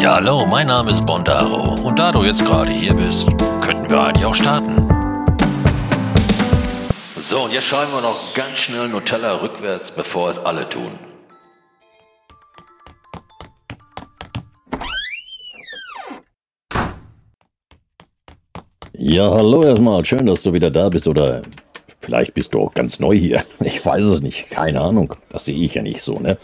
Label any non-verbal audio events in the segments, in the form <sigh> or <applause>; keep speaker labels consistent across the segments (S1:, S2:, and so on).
S1: Ja, hallo, mein Name ist Bondaro und da du jetzt gerade hier bist, könnten wir eigentlich auch starten. So, und jetzt schreiben wir noch ganz schnell Nutella rückwärts, bevor es alle tun.
S2: Ja, hallo erstmal. Schön, dass du wieder da bist oder vielleicht bist du auch ganz neu hier. <laughs> Ich weiß es nicht. Keine Ahnung. Das sehe ich ja nicht so, ne?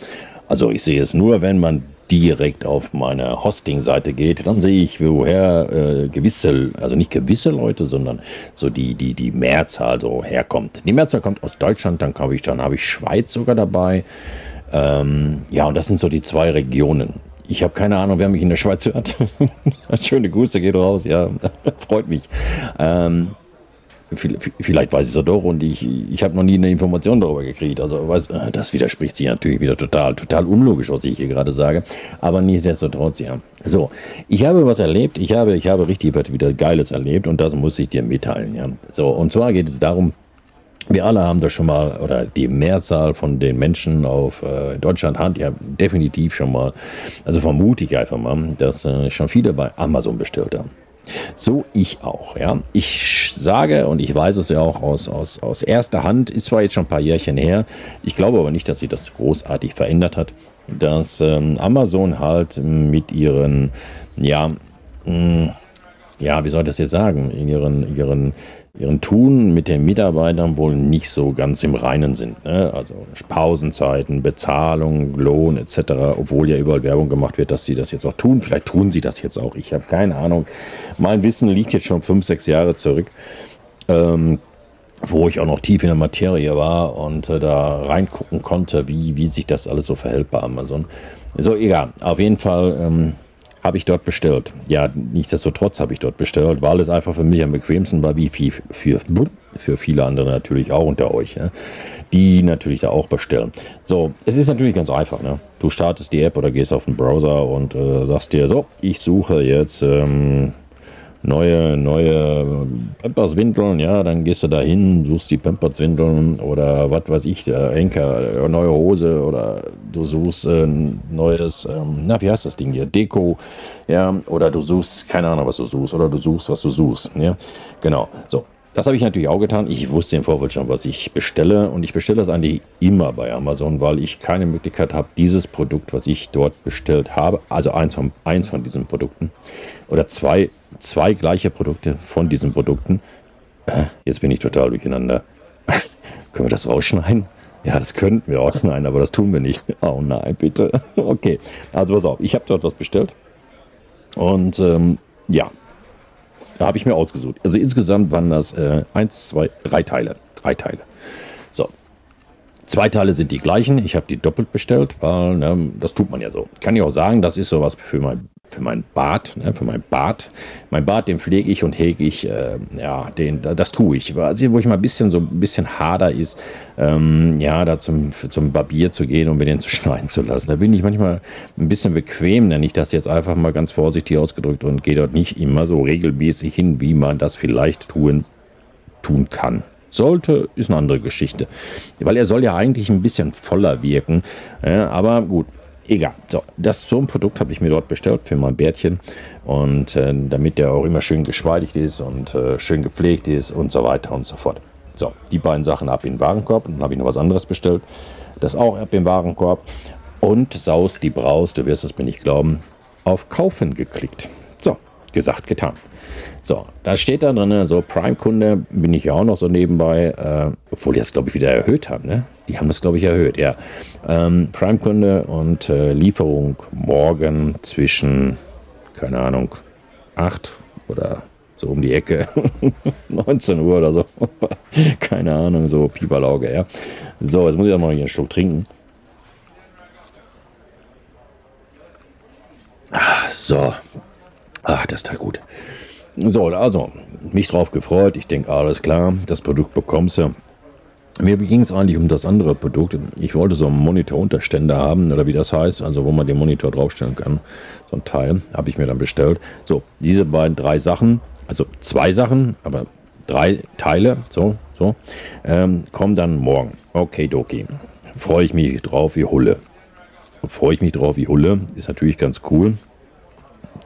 S2: Also ich sehe es nur, wenn man direkt auf meine Hosting-Seite geht, dann sehe ich, woher äh, gewisse, also nicht gewisse Leute, sondern so die, die, die Mehrzahl so herkommt. Die Mehrzahl kommt aus Deutschland, dann habe ich, dann habe ich Schweiz sogar dabei. Ähm, ja, und das sind so die zwei Regionen. Ich habe keine Ahnung, wer mich in der Schweiz hört. <laughs> Schöne Grüße, geht raus, ja, <laughs> freut mich. Ähm, Vielleicht weiß ich es ja doch und ich, ich habe noch nie eine Information darüber gekriegt. Also weiß, äh, das widerspricht sich natürlich wieder total, total unlogisch, was ich hier gerade sage. Aber nichtsdestotrotz, ja. So, ich habe was erlebt, ich habe, ich habe richtig was wieder Geiles erlebt und das muss ich dir mitteilen, ja. So, und zwar geht es darum, wir alle haben da schon mal, oder die Mehrzahl von den Menschen auf äh, Deutschland hat ja definitiv schon mal, also vermute ich einfach mal, dass äh, schon viele bei Amazon bestellt haben. So ich auch, ja. Ich sage, und ich weiß es ja auch aus, aus, aus erster Hand, ist zwar jetzt schon ein paar Jährchen her, ich glaube aber nicht, dass sich das großartig verändert hat, dass ähm, Amazon halt mit ihren, ja, mh, mm, ja, wie soll ich das jetzt sagen, in ihren, ihren ihren Tun mit den Mitarbeitern wohl nicht so ganz im Reinen sind. Ne? Also Pausenzeiten, Bezahlung, Lohn etc., obwohl ja überall Werbung gemacht wird, dass sie das jetzt auch tun. Vielleicht tun sie das jetzt auch. Ich habe keine Ahnung. Mein Wissen liegt jetzt schon fünf, sechs Jahre zurück. Ähm, wo ich auch noch tief in der Materie war und äh, da reingucken konnte, wie, wie sich das alles so verhält bei Amazon. So, egal. Auf jeden Fall ähm, habe ich dort bestellt. Ja, nichtsdestotrotz habe ich dort bestellt, weil es einfach für mich am bequemsten war, wie viel für, für viele andere natürlich auch unter euch, ja, die natürlich da auch bestellen. So, es ist natürlich ganz einfach. Ne? Du startest die App oder gehst auf den Browser und äh, sagst dir so, ich suche jetzt ähm, neue, neue Pampers-Windeln, ja, dann gehst du da hin, suchst die Pampers-Windeln oder was weiß ich, der Henker, neue Hose oder du suchst äh, neues, ähm, na, wie heißt das Ding hier, Deko, ja, oder du suchst, keine Ahnung, was du suchst, oder du suchst, was du suchst, ja, genau, so. Das habe ich natürlich auch getan. Ich wusste im Vorfeld schon, was ich bestelle. Und ich bestelle das eigentlich immer bei Amazon, weil ich keine Möglichkeit habe, dieses Produkt, was ich dort bestellt habe, also eins von, eins von diesen Produkten oder zwei zwei gleiche Produkte von diesen Produkten. Äh, jetzt bin ich total durcheinander. <laughs> Können wir das rausschneiden? Ja, das könnten wir rausschneiden, aber das tun wir nicht. <laughs> Oh nein, bitte. <laughs> Okay, also pass auf, ich habe dort was bestellt. Und ähm, ja, da habe ich mir ausgesucht. Also insgesamt waren das äh, eins, zwei, drei Teile. Drei Teile. So. Zwei Teile sind die gleichen. Ich habe die doppelt bestellt, weil ne, das tut man ja so. Kann ich auch sagen, das ist sowas für mein für mein Bart, ne, für mein Bart. Mein Bart, den pflege ich und hege ich, äh, ja, den, das tue ich. Also, wo ich mal ein bisschen so ein bisschen harder ist, ähm, ja, da zum, zum Barbier zu gehen und mir den zu <laughs> schneiden zu lassen. Da bin ich manchmal ein bisschen bequem, nenne ich das jetzt einfach mal ganz vorsichtig ausgedrückt und gehe dort nicht immer so regelmäßig hin, wie man das vielleicht tun, tun kann. Sollte, ist eine andere Geschichte. Weil er soll ja eigentlich ein bisschen voller wirken. Ja, aber gut, egal. So, das, so ein Produkt habe ich mir dort bestellt für mein Bärtchen. Und äh, damit der auch immer schön geschmeidigt ist und äh, schön gepflegt ist und so weiter und so fort. So, die beiden Sachen ab in den Warenkorb. Und dann habe ich noch was anderes bestellt. Das auch ab in den Warenkorb. Und Saus, die Braus, du wirst es mir nicht glauben, auf Kaufen geklickt. So, gesagt, getan. So, da steht da drin, so Prime-Kunde bin ich ja auch noch so nebenbei, äh, obwohl die das, glaube ich, wieder erhöht haben, ne? Die haben das, glaube ich, erhöht, ja. Ähm, Prime-Kunde und äh, Lieferung morgen zwischen, keine Ahnung, 8 oder so um die Ecke, <laughs> 19 Uhr oder so. <laughs> keine Ahnung, so Pieperlauge, ja. So, jetzt muss ich auch mal hier einen Schluck trinken. Ah, so. Ah, das ist halt gut. So, also, mich drauf gefreut. Ich denke, alles klar, das Produkt bekommst du. Mir ging es eigentlich um das andere Produkt. Ich wollte so einen Monitorunterständer haben, oder wie das heißt, also wo man den Monitor draufstellen kann. So ein Teil habe ich mir dann bestellt. So, diese beiden, drei Sachen, also zwei Sachen, aber drei Teile, so, so, ähm, kommen dann morgen. Okay, Doki. Freue ich mich drauf wie Hulle. Freue ich mich drauf wie Hulle, ist natürlich ganz cool.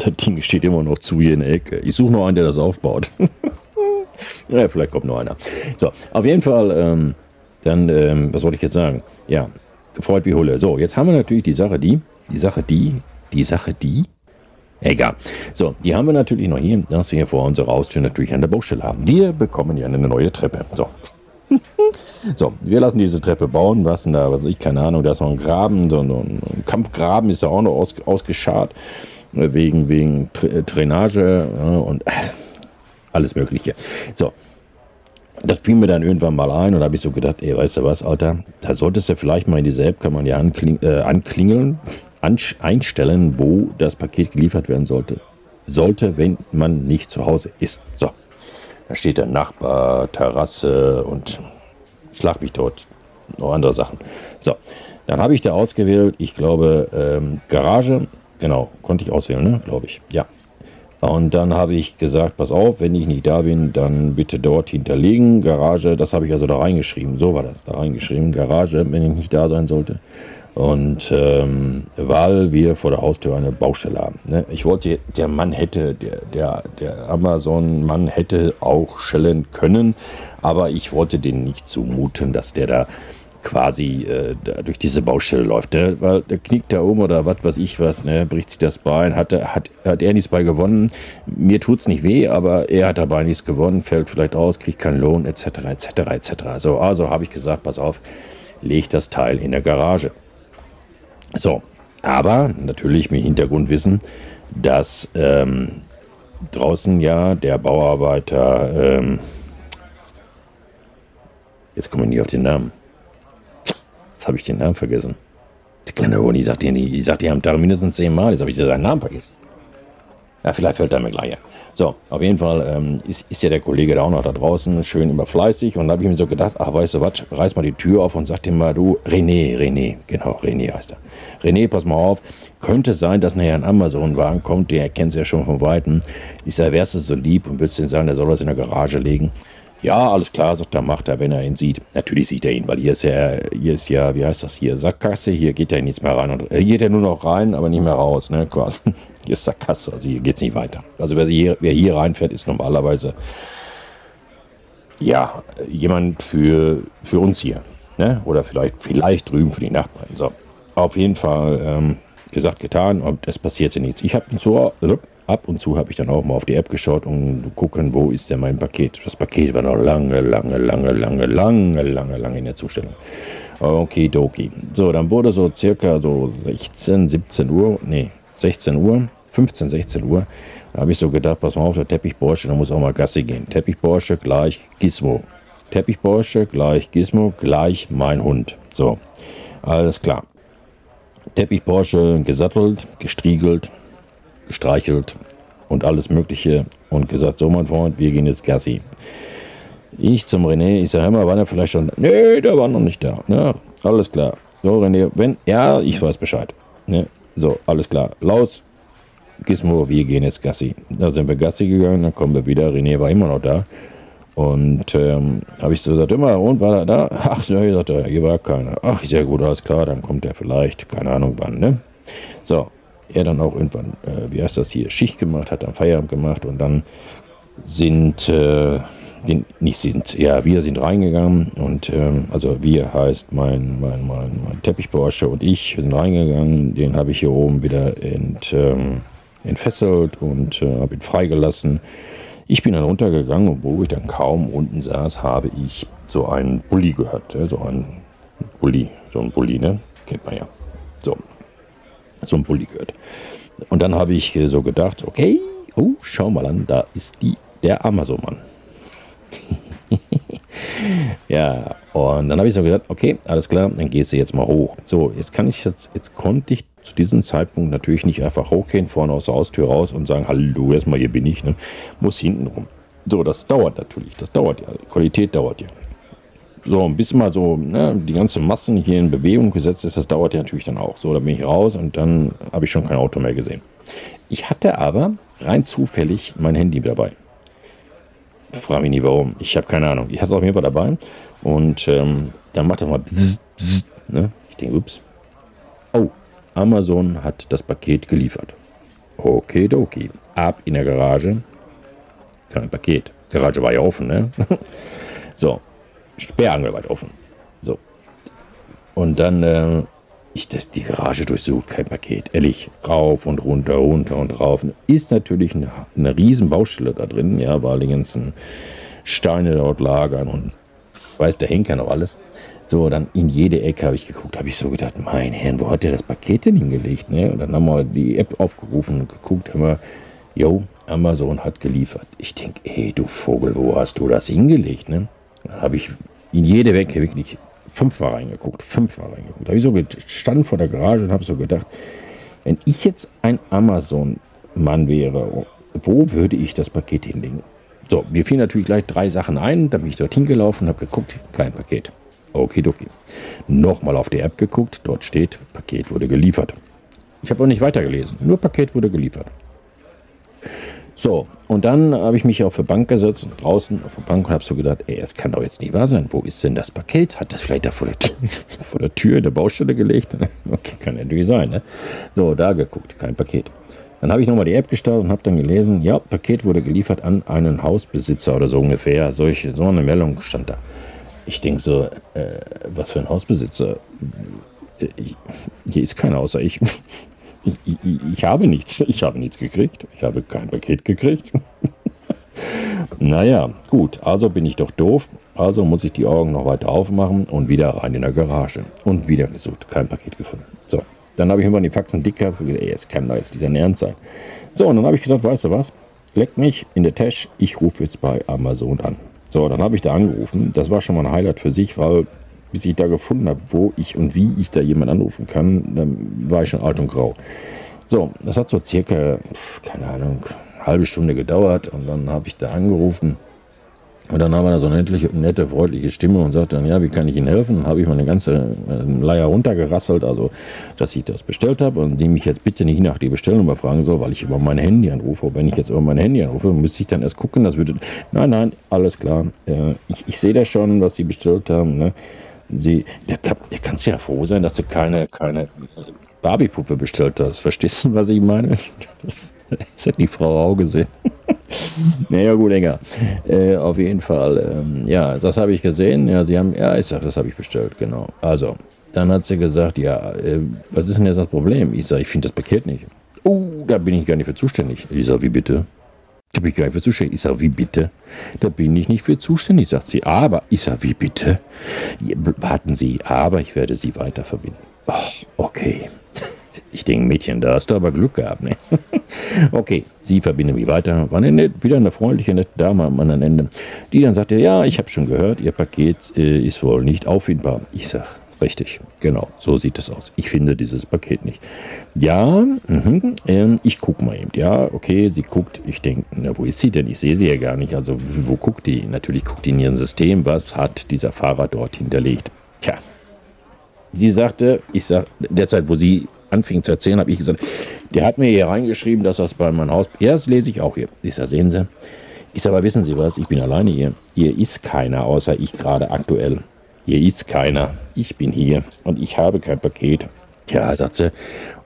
S2: Das Ding steht immer noch zu hier in der Ecke. Ich suche noch einen, der das aufbaut. <laughs> ja, vielleicht kommt noch einer. So, auf jeden Fall, ähm, dann, ähm, was wollte ich jetzt sagen? Ja, freut wie Hulle. So, jetzt haben wir natürlich die Sache, die, die Sache, die, die Sache, die. Egal. So, die haben wir natürlich noch hier, dass wir hier vor unserer Haustür natürlich an der Baustelle haben. Wir bekommen ja eine neue Treppe. So. <laughs> so, wir lassen diese Treppe bauen. Was denn da? Was ich, keine Ahnung, da ist noch ein Graben, so ein Kampfgraben ist ja auch noch aus, ausgeschart. Wegen, wegen Drainage ja, und äh, alles Mögliche. So, das fiel mir dann irgendwann mal ein und da habe ich so gedacht, ey, weißt du was, Alter, da solltest du vielleicht mal in die Selbstkammer ja ankling, äh, anklingeln, einstellen, wo das Paket geliefert werden sollte. Sollte, wenn man nicht zu Hause ist. So, da steht der Nachbar, Terrasse und schlag mich dort, noch andere Sachen. So, dann habe ich da ausgewählt, ich glaube, ähm, Garage, genau, konnte ich auswählen, ne? glaube ich, ja. Und dann habe ich gesagt, pass auf, wenn ich nicht da bin, dann bitte dort hinterlegen. Garage, das habe ich also da reingeschrieben. So war das, da reingeschrieben. Garage, wenn ich nicht da sein sollte. Und ähm, weil wir vor der Haustür eine Baustelle haben. Ne? Ich wollte, der Mann hätte, der, der, der Amazon-Mann hätte auch schellen können, aber ich wollte den nicht zumuten, dass der da quasi äh, durch diese Baustelle läuft, ne? weil der knickt da um oder was weiß ich was, ne? bricht sich das Bein, hat, hat, hat er nichts bei gewonnen. Mir tut es nicht weh, aber er hat dabei nichts gewonnen, fällt vielleicht aus, kriegt keinen Lohn, etc., etc., etc. So, also habe ich gesagt, pass auf, leg das Teil in der Garage. So, aber natürlich mit Hintergrundwissen, dass ähm, draußen ja der Bauarbeiter, ähm, jetzt komme ich nicht auf den Namen, Jetzt habe ich den Namen vergessen. Die kleine Uni sagt dir nicht, ich sag dir am Tag mindestens zehnmal, jetzt habe ich seinen Namen vergessen. Ja, vielleicht fällt er mir gleich. So, auf jeden Fall ähm, ist, ist ja der Kollege da auch noch da draußen, schön immer fleißig. Und da habe ich mir so gedacht, ach, weißt du was, reiß mal die Tür auf und sag dem mal, du, René, René, genau, René heißt er. René, pass mal auf, könnte sein, dass nachher ein Amazon-Wagen kommt, der kennt es ja schon von Weitem. Ich sage, wärst du so lieb und würdest ihm sagen, der soll das in der Garage legen. Ja, alles klar, sagt er, macht er, wenn er ihn sieht. Natürlich sieht er ihn, weil hier ist ja, hier ist ja, wie heißt das hier, Sackgasse, hier geht er nichts mehr rein. Und, äh, geht er nur noch rein, aber nicht mehr raus, ne, quasi. <laughs> Hier ist Sackgasse, also hier geht es nicht weiter. Also wer hier, wer hier reinfährt, ist normalerweise, ja, jemand für, für uns hier, ne, oder vielleicht, vielleicht drüben für die Nachbarn. So, auf jeden Fall, ähm, gesagt, getan und es passierte nichts. Ich habe ihn so, ab und zu habe ich dann auch mal auf die App geschaut und gucken, wo ist denn mein Paket. Das Paket war noch lange, lange, lange, lange, lange, lange, lange in der Zustellung. Okay, doki. So, dann wurde so circa so 16, 17 Uhr, nee, 16 Uhr, 15, 16 Uhr. Da habe ich so gedacht, pass mal auf, der Teppichborsche, da muss auch mal Gassi gehen. Teppichborsche gleich Gizmo. Teppichborsche gleich Gizmo gleich mein Hund. So, alles klar. Teppichborsche gesattelt, gestriegelt, gestreichelt und alles Mögliche und gesagt, so mein Freund, wir gehen jetzt Gassi. Ich zum René, ich sage, hör mal, war der vielleicht schon? Nee, der war noch nicht da. Ja, alles klar. So, René, wenn, ja, ich weiß Bescheid. Ne? So, alles klar. Laus, Gizmo, wir gehen jetzt Gassi. Da sind wir Gassi gegangen, dann kommen wir wieder. René war immer noch da. Und ähm, habe ich so gesagt, immer, und war er da? Ach, ja, ich sagte, hier war keiner. Ach, sehr gut, alles klar, dann kommt er vielleicht, keine Ahnung wann, ne? So, er dann auch irgendwann, äh, wie heißt das hier, Schicht gemacht, hat dann Feierabend gemacht und dann sind, äh, nicht sind, ja, wir sind reingegangen und ähm, also wir heißt mein, mein, mein, mein Teppichborsche und ich sind reingegangen, den habe ich hier oben wieder ent, ähm, entfesselt und äh, habe ihn freigelassen. Ich bin dann runtergegangen und wo ich dann kaum unten saß, habe ich so einen Bulli gehört, ja, so einen Bulli, so ein Bulli, ne? Kennt man ja. So, so ein Bulli gehört. Und dann habe ich so gedacht, okay, oh, schau mal an, da ist die, der Amazon-Mann. <laughs> ja, und dann habe ich so gedacht, okay, alles klar, dann gehst du jetzt mal hoch. So, jetzt kann ich jetzt, jetzt konnte ich zu diesem Zeitpunkt natürlich nicht einfach hochgehen, vorne aus der Haustür raus und sagen, hallo, erstmal hier bin ich, ne? muss hinten rum. So, das dauert natürlich, das dauert ja, Qualität dauert ja so, bis mal so ne, die ganze Massen hier in Bewegung gesetzt ist, das dauert ja natürlich dann auch. So, da bin ich raus und dann habe ich schon kein Auto mehr gesehen. Ich hatte aber rein zufällig mein Handy dabei. Frage mich nie warum. Ich habe keine Ahnung. Ich hatte es auf jeden Fall dabei. Und ähm, dann macht er mal. Bzz, bzz, ne? Ich denke, ups. Oh, Amazon hat das Paket geliefert. Okidoki. Ab in der Garage. Kein Paket. Garage war ja offen, ne? <laughs> so. Sperrangel weit offen. So. Und dann, äh, ich das, die Garage durchsucht, kein Paket. Ehrlich, rauf und runter, runter und rauf. Ist natürlich eine, eine riesen Baustelle da drin, ja, weil die ganzen Steine dort lagern und weiß der Henker noch alles. So, dann in jede Ecke habe ich geguckt, habe ich so gedacht, mein Herr, wo hat der das Paket denn hingelegt? Ne? Und dann haben wir die App aufgerufen und geguckt, haben wir, jo, Amazon hat geliefert. Ich denke, ey, du Vogel, wo hast du das hingelegt? Ne? Dann habe ich in jede Ecke wirklich fünfmal reingeguckt, fünfmal reingeguckt. Da habe ich so gestanden vor der Garage und habe so gedacht, wenn ich jetzt ein Amazon-Mann wäre, wo würde ich das Paket hinlegen? So, mir fielen natürlich gleich drei Sachen ein. Da bin ich dorthin gelaufen, habe geguckt, kein Paket. Okidoki. Nochmal auf die App geguckt, dort steht, Paket wurde geliefert. Ich habe auch nicht weitergelesen, nur Paket wurde geliefert. So, und dann habe ich mich auf der Bank gesetzt, draußen auf der Bank und habe so gedacht, ey, es kann doch jetzt nicht wahr sein. Wo ist denn das Paket? Hat das vielleicht da vor der, <laughs> vor der Tür in der Baustelle gelegt? <laughs> Okay, kann natürlich sein. Ne? So, da geguckt, kein Paket. Dann habe ich nochmal die App gestartet und habe dann gelesen, ja, Paket wurde geliefert an einen Hausbesitzer oder so ungefähr. Solche, so eine Meldung stand da. Ich denke so, äh, was für ein Hausbesitzer? Ich, hier ist keiner außer ich. <laughs> Ich, ich. ich, habe nichts. Ich habe nichts gekriegt. Ich habe kein Paket gekriegt. <laughs> naja, gut. Also bin ich doch doof. Also muss ich die Augen noch weiter aufmachen und wieder rein in der Garage. Und wieder gesucht. Kein Paket gefunden. So. Dann habe ich immer die Faxen dick gehabt. Ey, es kann da jetzt dieser Ernst sein. So, und dann habe ich gesagt, weißt du was? Leck mich in der Tasche. Ich rufe jetzt bei Amazon an. So, dann habe ich da angerufen. Das war schon mal ein Highlight für sich, weil bis ich da gefunden habe, wo ich und wie ich da jemanden anrufen kann, dann war ich schon alt und grau. So, das hat so circa, keine Ahnung, eine halbe Stunde gedauert und dann habe ich da angerufen und dann haben wir da so eine nette, freundliche Stimme und sagt dann, ja, wie kann ich Ihnen helfen? Dann habe ich meine ganze äh, Leier runtergerasselt, also dass ich das bestellt habe und die mich jetzt bitte nicht nach die Bestellnummer fragen soll, weil ich über mein Handy anrufe. Und wenn ich jetzt über mein Handy anrufe, müsste ich dann erst gucken, das würde. Nein, nein, alles klar. Äh, ich, ich sehe das schon, was Sie bestellt haben. Ne? Sie, der, der kannst ja froh sein, dass du keine, keine Barbie-Puppe bestellt hast. Verstehst du, was ich meine? Das, das hat die Frau auch gesehen. <laughs> naja, gut, enger. Äh, auf jeden Fall. Ähm, ja, das habe ich gesehen. Ja, sie haben, ja, ich sage, das habe ich bestellt, genau. Also, dann hat sie gesagt, ja, äh, was ist denn jetzt das Problem? Ich sage, ich finde das Paket nicht. Oh, da bin ich gar nicht für zuständig. Ich sage, wie bitte? Da bin ich gar nicht für zuständig. Ich sage, wie bitte? Da bin ich nicht für zuständig, sagt sie. Aber, ich sage, wie bitte? Warten Sie, aber ich werde Sie weiter verbinden. Oh, okay. Ich denke, Mädchen, da hast du aber Glück gehabt, ne? <laughs> okay, sie verbindet mich weiter. War eine, wieder eine freundliche, nette Dame am anderen Ende, die dann sagte, ja, ich habe schon gehört, Ihr Paket äh, ist wohl nicht auffindbar. Ich sage, richtig, genau, so sieht es aus. Ich finde dieses Paket nicht. Ja, mh, äh, ich gucke mal eben. Ja, okay, sie guckt. Ich denke, na, wo ist sie denn? Ich sehe sie ja gar nicht. Also, wo guckt die? Natürlich guckt die in ihrem System, was hat dieser Fahrer dort hinterlegt. Tja, sie sagte, ich sag, derzeit, wo sie anfing zu erzählen, habe ich gesagt, der hat mir hier reingeschrieben, dass das bei meinem Haus. Ja, das lese ich auch hier. Ich sage, sehen Sie. Ich sage, aber wissen Sie was? Ich bin alleine hier. Hier ist keiner, außer ich gerade aktuell. Hier ist keiner. Ich bin hier und ich habe kein Paket. Ja, sagt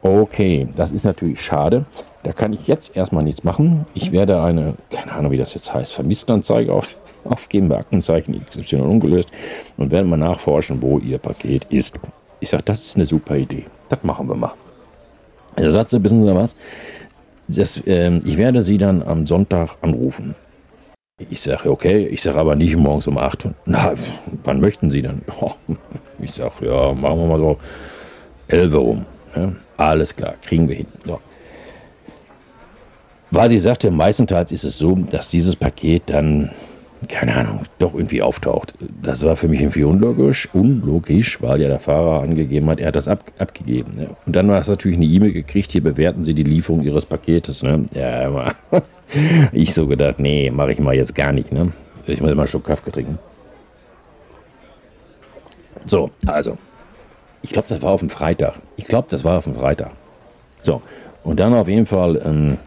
S2: okay, das ist natürlich schade. Da kann ich jetzt erstmal nichts machen. Ich werde eine, keine Ahnung, wie das jetzt heißt, Vermisstenanzeige auf, <laughs> aufgeben bei Aktenzeichen XY ungelöst und werde mal nachforschen, wo Ihr Paket ist. Ich sage, das ist eine super Idee. Das machen wir mal. Der Satz, wissen Sie was? Das, äh, ich werde Sie dann am Sonntag anrufen. Ich sage, okay, ich sage aber nicht morgens um 8. Na, wann möchten Sie dann? Ich sage, ja, machen wir mal so 11 rum. Ja, alles klar, kriegen wir hin. So. Weil sie sagte, meistenteils ist es so, dass dieses Paket dann keine Ahnung, doch irgendwie auftaucht. Das war für mich irgendwie unlogisch, unlogisch, weil ja der Fahrer angegeben hat, er hat das ab, abgegeben. Ne? Und dann hast du natürlich eine E-Mail gekriegt, hier bewerten Sie die Lieferung Ihres Paketes. Ne? Ja, aber <laughs> ich so gedacht, nee, mache ich mal jetzt gar nicht. Ne? Ich muss mal einen Schluck Kaffee trinken. So, also, ich glaube, das war auf dem Freitag. Ich glaube, das war auf dem Freitag. So, und dann auf jeden Fall... Ähm,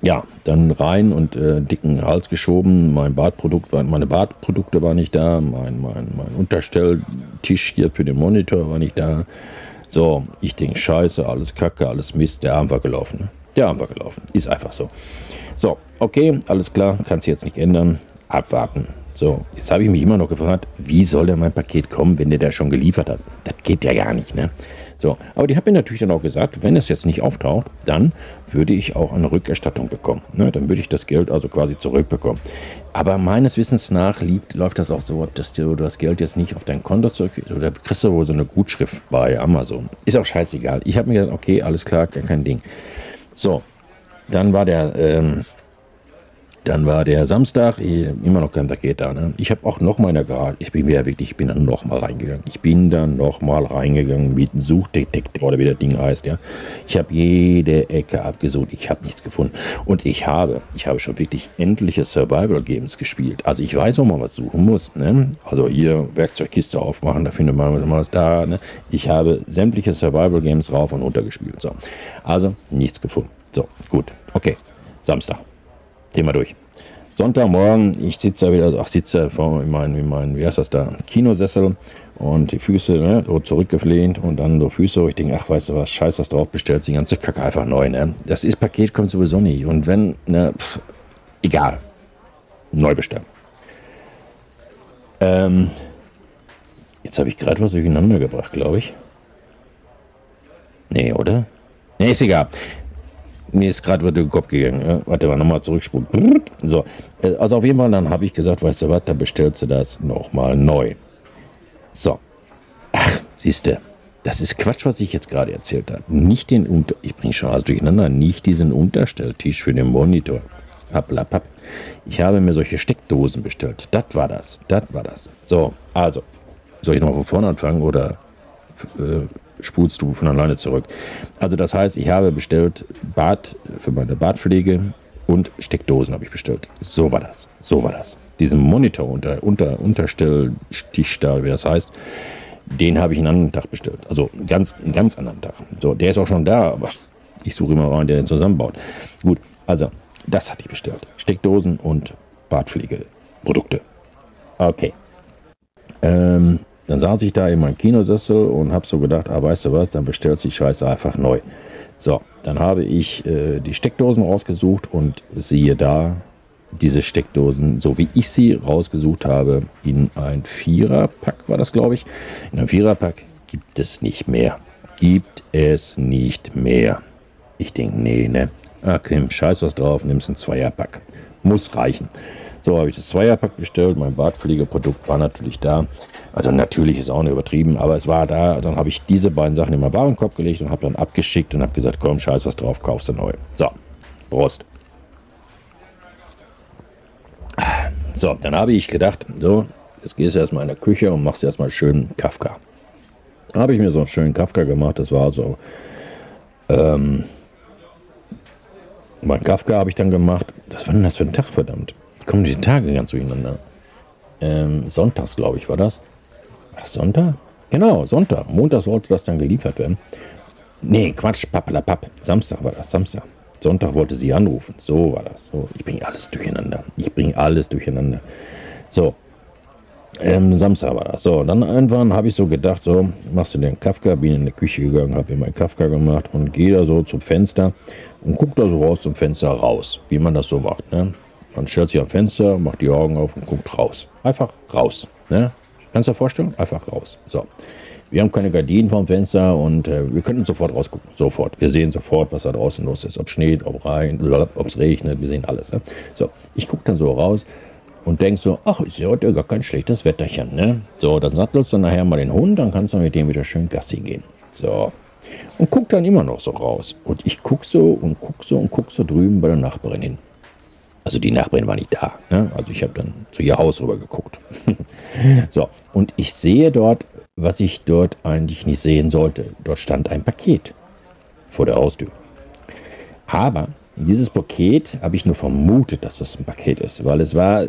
S2: ja, dann rein und äh, dicken Hals geschoben. Mein Badprodukt war, meine Badprodukte waren nicht da, mein, mein, mein Unterstelltisch hier für den Monitor war nicht da. So, ich denke, scheiße, alles Kacke, alles Mist, der Arm war gelaufen. Der Arm war gelaufen. Ist einfach so. So, okay, alles klar, kann sich jetzt nicht ändern. Abwarten. So, jetzt habe ich mich immer noch gefragt, wie soll denn mein Paket kommen, wenn der da schon geliefert hat? Das geht ja gar nicht, ne? So, aber die hat mir natürlich dann auch gesagt, wenn es jetzt nicht auftaucht, dann würde ich auch eine Rückerstattung bekommen. Ne? Dann würde ich das Geld also quasi zurückbekommen. Aber meines Wissens nach liegt, läuft das auch so ab, dass du das Geld jetzt nicht auf dein Konto zurück oder kriegst du wohl so eine Gutschrift bei Amazon. Ist auch scheißegal. Ich habe mir gedacht, okay, alles klar, gar kein Ding. So, dann war der ähm, dann war der Samstag, immer noch kein Paket da. Ne? Ich habe auch noch mal Garage, ich bin wieder wirklich, ich bin dann noch mal reingegangen. Ich bin dann noch mal reingegangen mit Suchdetektor oder wie das Ding heißt, ja. Ich habe jede Ecke abgesucht, ich habe nichts gefunden. Und ich habe, ich habe schon wirklich endliche Survival Games gespielt. Also ich weiß, wo man was suchen muss. Ne? Also hier Werkzeugkiste aufmachen, da findet man was da. Ne? Ich habe sämtliche Survival Games rauf und runter gespielt. So. Also nichts gefunden. So, gut. Okay. Samstag. Thema durch. Sonntagmorgen, ich sitze da wieder, ach, sitze vor in meinem, mein, wie heißt das da, Kinosessel und die Füße ne, so zurückgelehnt und dann so Füße. Ich denke, ach, weißt du was, scheiß was drauf, bestellt die ganze Kacke einfach neu, ne? Das ist Paket, kommt sowieso nicht. Und wenn, ne, pff, egal. Neu bestellen. Ähm, jetzt habe ich gerade was durcheinander gebracht, glaube ich. Nee, oder? Nee, ist egal. Mir ist gerade durch den Kopf gegangen. Ja? Warte mal, nochmal zurückspulen. So, äh, also auf jeden Fall, dann habe ich gesagt, weißt du was, dann bestellst du das nochmal neu. So. Ach, siehst du, das ist Quatsch, was ich jetzt gerade erzählt habe. Nicht den Unter... Ich bringe schon alles durcheinander. Nicht diesen Unterstelltisch für den Monitor. Hablapap. Ich habe mir solche Steckdosen bestellt. Das war das. Das war das. So, also. Soll ich nochmal von vorne anfangen oder... Äh, spulst du von alleine zurück. Also das heißt, ich habe bestellt Bad für meine Badpflege und Steckdosen habe ich bestellt. So war das. So war das. Diesen Monitor unter, unter Unterstellstich da, wie das heißt, den habe ich einen anderen Tag bestellt. Also ganz, einen ganz anderen Tag. So, der ist auch schon da, aber ich suche immer einen, der den zusammenbaut. Gut, also das hatte ich bestellt. Steckdosen und Badpflegeprodukte. Okay. Ähm, dann saß ich da in meinem Kinosessel und habe so gedacht, ah, weißt du was, dann bestellst du die Scheiße einfach neu. So, dann habe ich äh, die Steckdosen rausgesucht und siehe da, diese Steckdosen, so wie ich sie rausgesucht habe, in ein Viererpack war das, glaube ich. In einem Viererpack gibt es nicht mehr. Gibt es nicht mehr. Ich denke, nee, ne? Okay, scheiß was drauf, nimmst ein Zweierpack. Muss reichen. So habe ich das Zweierpack bestellt. Mein Badpflegeprodukt war natürlich da. Also natürlich ist auch nicht übertrieben, aber es war da. Dann habe ich diese beiden Sachen in meinen Warenkorb gelegt und habe dann abgeschickt und habe gesagt, komm, scheiß was drauf, kaufst du neu. So, Prost. So, dann habe ich gedacht, so, jetzt gehst du erstmal in der Küche und machst erstmal schön Kafka. Habe ich mir so einen schönen Kafka gemacht. Das war so, ähm, mein Kafka habe ich dann gemacht. Was war denn das für ein Tag, verdammt? Kommen die Tage ganz durcheinander. Ähm, sonntags, glaube ich, war das. Das Sonntag? Genau, Sonntag. Montag sollte das dann geliefert werden. Nee, Quatsch, pappalapapp. Samstag war das, Samstag. Sonntag wollte sie anrufen. So war das. So, ich bringe alles durcheinander. Ich bringe alles durcheinander. So. Ähm, Samstag war das. So, dann irgendwann habe ich so gedacht, so, machst du den Kafka, bin in die Küche gegangen, habe mir meinen Kafka gemacht und gehe da so zum Fenster und gucke da so raus zum Fenster raus, wie man das so macht. Ne? Man stellt sich am Fenster, macht die Augen auf und guckt raus. Einfach raus. Ne? Kannst du dir vorstellen? Einfach raus. So. Wir haben keine Gardinen vorm Fenster und äh, wir könnten sofort rausgucken. Sofort. Wir sehen sofort, was da draußen los ist. Ob schneit, ob rein, ob es regnet. Wir sehen alles. Ne? So, ich gucke dann so raus und denke so, ach, ist ja heute gar kein schlechtes Wetterchen. Ne? So, dann sattelst du nachher mal den Hund, dann kannst du mit dem wieder schön Gassi gehen. So. Und guck dann immer noch so raus. Und ich guck so und guck so und guck so drüben bei der Nachbarin hin. Also die Nachbarin war nicht da. Ne? Also ich habe dann zu ihr Haus rüber geguckt. <laughs> so, und ich sehe dort, was ich dort eigentlich nicht sehen sollte. Dort stand ein Paket vor der Haustür. Aber dieses Paket habe ich nur vermutet, dass das ein Paket ist, weil es war,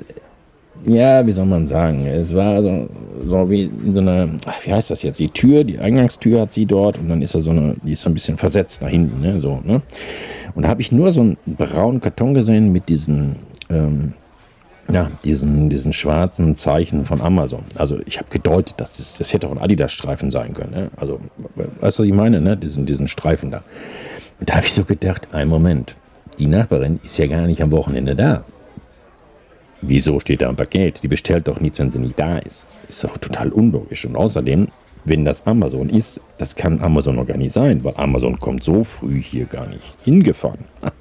S2: ja, wie soll man sagen, es war so, so wie so einer, wie heißt das jetzt? Die Tür, die Eingangstür hat sie dort und dann ist er so eine, die ist so ein bisschen versetzt nach hinten, ne? So, ne? Und da habe ich nur so einen braunen Karton gesehen mit diesen, ähm, ja, diesen, diesen schwarzen Zeichen von Amazon. Also ich habe gedeutet, dass das, das hätte auch ein Adidas-Streifen sein können. Ne? Also, weißt du, was ich meine? Ne? Diesen, diesen Streifen da. Und da habe ich so gedacht, ein Moment, die Nachbarin ist ja gar nicht am Wochenende da. Wieso steht da ein Paket? Die bestellt doch nichts, wenn sie nicht da ist. Ist doch total unlogisch. Und außerdem, wenn das Amazon ist, das kann Amazon noch gar nicht sein, weil Amazon kommt so früh hier gar nicht hingefahren. <laughs>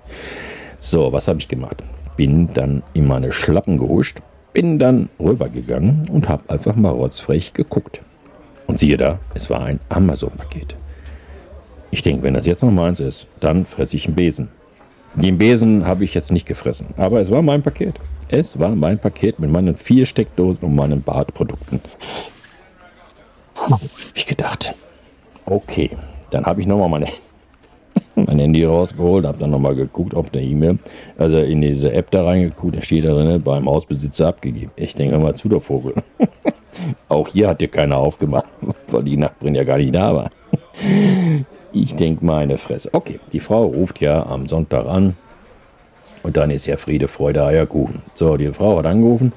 S2: So, was habe ich gemacht? bin dann in meine Schlappen gehuscht, bin dann rübergegangen und habe einfach mal rotzfrech geguckt. Und siehe da, es war ein Amazon-Paket. Ich denke, wenn das jetzt noch meins ist, dann fresse ich einen Besen. Den Besen habe ich jetzt nicht gefressen, aber es war mein Paket. Es war mein Paket mit meinen vier Steckdosen und meinen Badprodukten. Ich gedacht, okay, dann habe ich nochmal meine <laughs> mein Handy rausgeholt, habe dann nochmal geguckt auf der E-Mail, also in diese App da reingeguckt, da steht da drin, beim Hausbesitzer abgegeben. Ich denke mal zu, der Vogel. <laughs> Auch hier hat dir keiner aufgemacht, <laughs> weil die Nachbarin ja gar nicht da war. Ich denke meine Fresse. Okay, die Frau ruft ja am Sonntag an und dann ist ja Friede, Freude, Eierkuchen. So, die Frau hat angerufen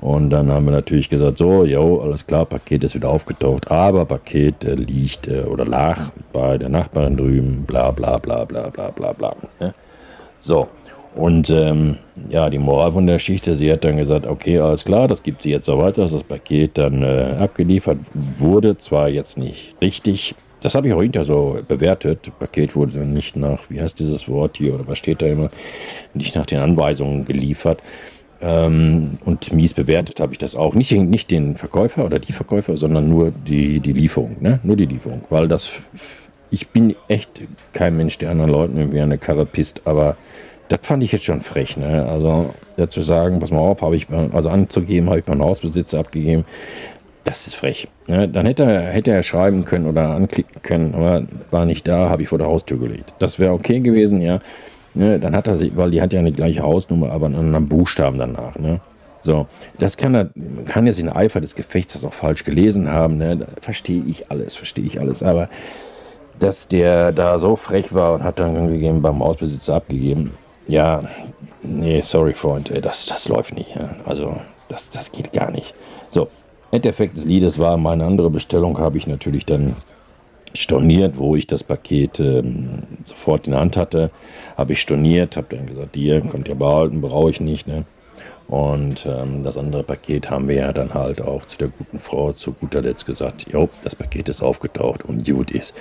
S2: und dann haben wir natürlich gesagt, so, jo, alles klar, Paket ist wieder aufgetaucht, aber Paket äh, liegt äh, oder lag bei der Nachbarin drüben, bla bla bla bla bla bla bla. Ne? So, und ähm, ja, die Moral von der Geschichte, sie hat dann gesagt, okay, alles klar, das gibt sie jetzt so weiter, dass das Paket dann äh, abgeliefert wurde, zwar jetzt nicht richtig, das habe ich auch hinterher so bewertet, Paket wurde nicht nach, wie heißt dieses Wort hier oder was steht da immer, nicht nach den Anweisungen geliefert. Ähm, und mies bewertet habe ich das auch. Nicht, nicht den Verkäufer oder die Verkäufer, sondern nur die, die Lieferung. Ne? Nur die Lieferung. Weil das, ich bin echt kein Mensch, der anderen Leuten irgendwie eine Karre pisst, aber das fand ich jetzt schon frech. Ne? Also dazu sagen, pass mal auf, habe ich, also anzugeben, habe ich beim Hausbesitzer abgegeben. Das ist frech. Ne? Dann hätte er, hätte er schreiben können oder anklicken können, aber war nicht da, habe ich vor der Haustür gelegt. Das wäre okay gewesen, ja. Ne, dann hat er sich, weil die hat ja eine gleiche Hausnummer, aber einen anderen Buchstaben danach. Ne? So, das kann er, kann jetzt in Eifer des Gefechts das auch falsch gelesen haben. Ne? Verstehe ich alles, verstehe ich alles. Aber dass der da so frech war und hat dann gegeben beim Hausbesitzer abgegeben, ja, nee, sorry, Freund, das, das läuft nicht. Ja? Also, das, das geht gar nicht. So, Endeffekt des Liedes war meine andere Bestellung, habe ich natürlich dann storniert, wo ich das Paket ähm, sofort in der Hand hatte, habe ich storniert, habe dann gesagt, ihr könnt ihr behalten, brauche ich nicht. Ne? Und ähm, das andere Paket haben wir ja dann halt auch zu der guten Frau zu guter Letzt gesagt, jo, das Paket ist aufgetaucht und gut ist.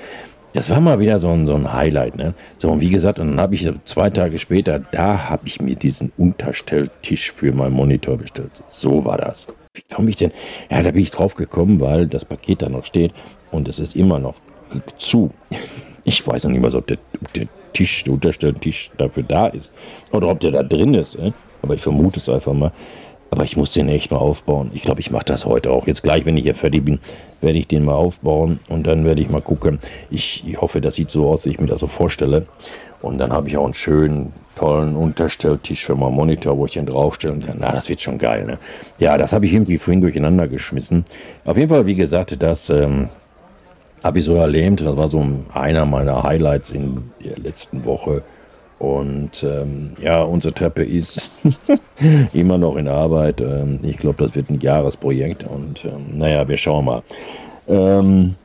S2: Das war mal wieder so ein, so ein Highlight. Ne? So, und wie gesagt, dann habe ich zwei Tage später, da habe ich mir diesen Unterstelltisch für meinen Monitor bestellt. So war das. Wie komme ich denn? Ja, da bin ich drauf gekommen, weil das Paket da noch steht und es ist immer noch zu. Ich weiß noch nicht mal, ob der, ob der Tisch, der Unterstelltisch dafür da ist. Oder ob der da drin ist. Äh? Aber ich vermute es einfach mal. Aber ich muss den echt mal aufbauen. Ich glaube, ich mache das heute auch. Jetzt gleich, wenn ich hier fertig bin, werde ich den mal aufbauen und dann werde ich mal gucken. Ich, ich hoffe, das sieht so aus, wie ich mir das so vorstelle. Und dann habe ich auch einen schönen, tollen Unterstelltisch für meinen Monitor, wo ich den draufstellen kann. Na, das wird schon geil. Ne? Ja, das habe ich irgendwie vorhin durcheinander geschmissen. Auf jeden Fall, wie gesagt, das ähm, habe ich so erlebt. Das war so einer meiner Highlights in der letzten Woche. Und ähm, ja, unsere Treppe ist <laughs> immer noch in Arbeit. Ähm, ich glaube, das wird ein Jahresprojekt. Und ähm, naja, wir schauen mal. Ähm,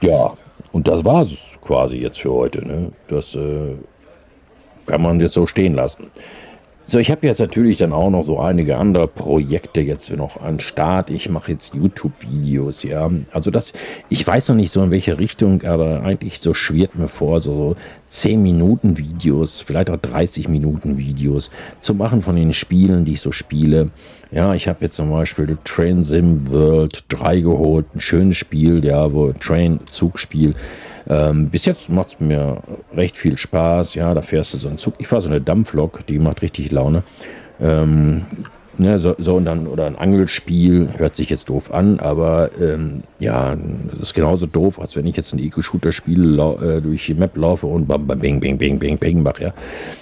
S2: ja, und das war es quasi jetzt für heute. Ne? Das äh, kann man jetzt so stehen lassen. So, ich habe jetzt natürlich dann auch noch so einige andere Projekte jetzt noch an Start. Ich mache jetzt YouTube-Videos, ja. Also das, ich weiß noch nicht so in welche Richtung, aber eigentlich so schwirrt mir vor, so 10 Minuten Videos, vielleicht auch 30 Minuten Videos zu machen von den Spielen, die ich so spiele. Ja, ich habe jetzt zum Beispiel Train Sim World 3 geholt, ein schönes Spiel, ja, wo Train Zugspiel. Ähm, bis jetzt macht es mir recht viel Spaß. Ja, da fährst du so einen Zug. Ich fahre so eine Dampflok, die macht richtig Laune. Ähm, Ne, so, so, und dann, oder ein Angelspiel, hört sich jetzt doof an, aber ähm, ja, das ist genauso doof, als wenn ich jetzt ein Eco-Shooter spiel, äh, durch die Map laufe und bam, bam, bing, bing, bing, bing, bing mache, ja.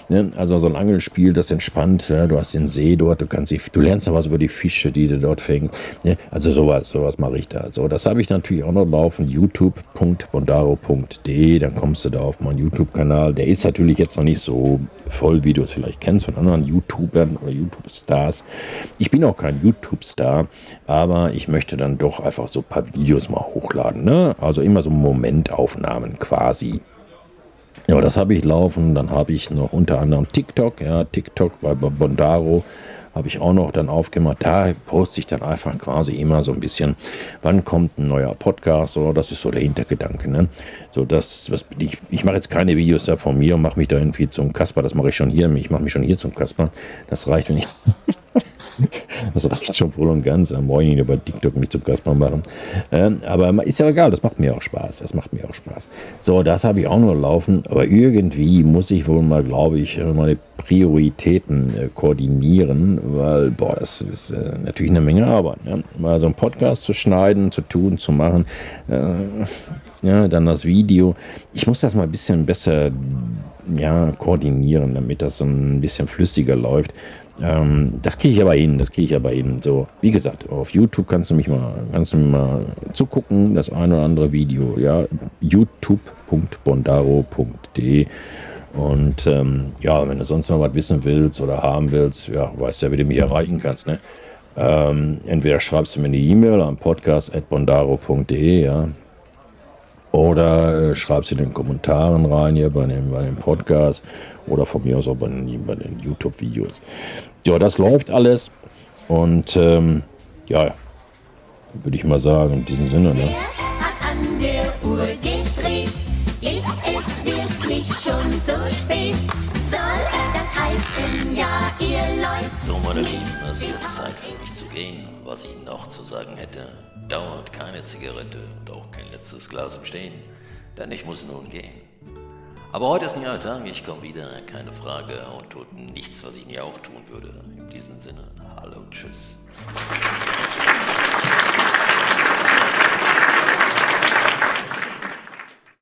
S2: Ne, also so ein Angelspiel, das entspannt, ja, du hast den See dort, du kannst dich, du lernst noch was über die Fische, die du dort fängst. Ne, also sowas, sowas mache ich da. So, das habe ich natürlich auch noch laufen, youtube.bondaro.de, dann kommst du da auf meinen YouTube-Kanal. Der ist natürlich jetzt noch nicht so voll, wie du es vielleicht kennst von anderen YouTubern oder YouTube-Stars. Ich bin auch kein YouTube-Star, aber ich möchte dann doch einfach so ein paar Videos mal hochladen. Ne? Also immer so Momentaufnahmen quasi. Ja, das habe ich laufen. Dann habe ich noch unter anderem TikTok, ja, TikTok bei Bondaro habe ich auch noch dann aufgemacht. Da poste ich dann einfach quasi immer so ein bisschen, wann kommt ein neuer Podcast oder das ist so der Hintergedanke. Ne? So, das, was, ich, ich mache jetzt keine Videos da von mir und mache mich da irgendwie zum Kasper. Das mache ich schon hier. Ich mache mich schon hier zum Kasper. Das reicht, wenn ich. <laughs> Das reicht schon voll und ganz. Am Morgen über TikTok mich zum Kasper machen. Ähm, aber ist ja egal, das macht mir auch Spaß. Das macht mir auch Spaß. So, das habe ich auch noch laufen. Aber irgendwie muss ich wohl mal, glaube ich, meine Prioritäten äh, koordinieren, weil, boah, das ist äh, natürlich eine Menge Arbeit. Ne? Mal so einen Podcast zu schneiden, zu tun, zu machen. Äh, ja, dann das Video. Ich muss das mal ein bisschen besser ja, koordinieren, damit das so ein bisschen flüssiger läuft. Ähm, das kriege ich aber hin, das kriege ich aber hin. So, wie gesagt, auf YouTube kannst du mich mal, kannst du mir mal zugucken, das ein oder andere Video, ja, youtube.bondaro.de und ähm, ja, wenn du sonst noch was wissen willst oder haben willst, ja, weißt ja, wie du mich erreichen kannst, ne? Ähm, entweder schreibst du mir eine E-Mail an podcast.bondaro.de, ja, oder äh, schreibst in den Kommentaren rein hier bei dem, bei dem Podcast oder von mir aus auch bei den, bei den YouTube-Videos. Ja, das läuft alles. Und ähm, ja, würde ich mal sagen, in diesem Sinne. Ne? An der Uhr gedreht, ist es wirklich schon so spät. Soll das heißen, ja, ihr Leute.
S1: So, meine Lieben, es wird Zeit für mich zu gehen. Was ich noch zu sagen hätte, dauert keine Zigarette und auch kein letztes Glas im Stehen, denn ich muss nun gehen. Aber heute ist ein neuer Tag, ich komme wieder, keine Frage, und tut nichts, was ich nie auch tun würde. In diesem Sinne, hallo, tschüss.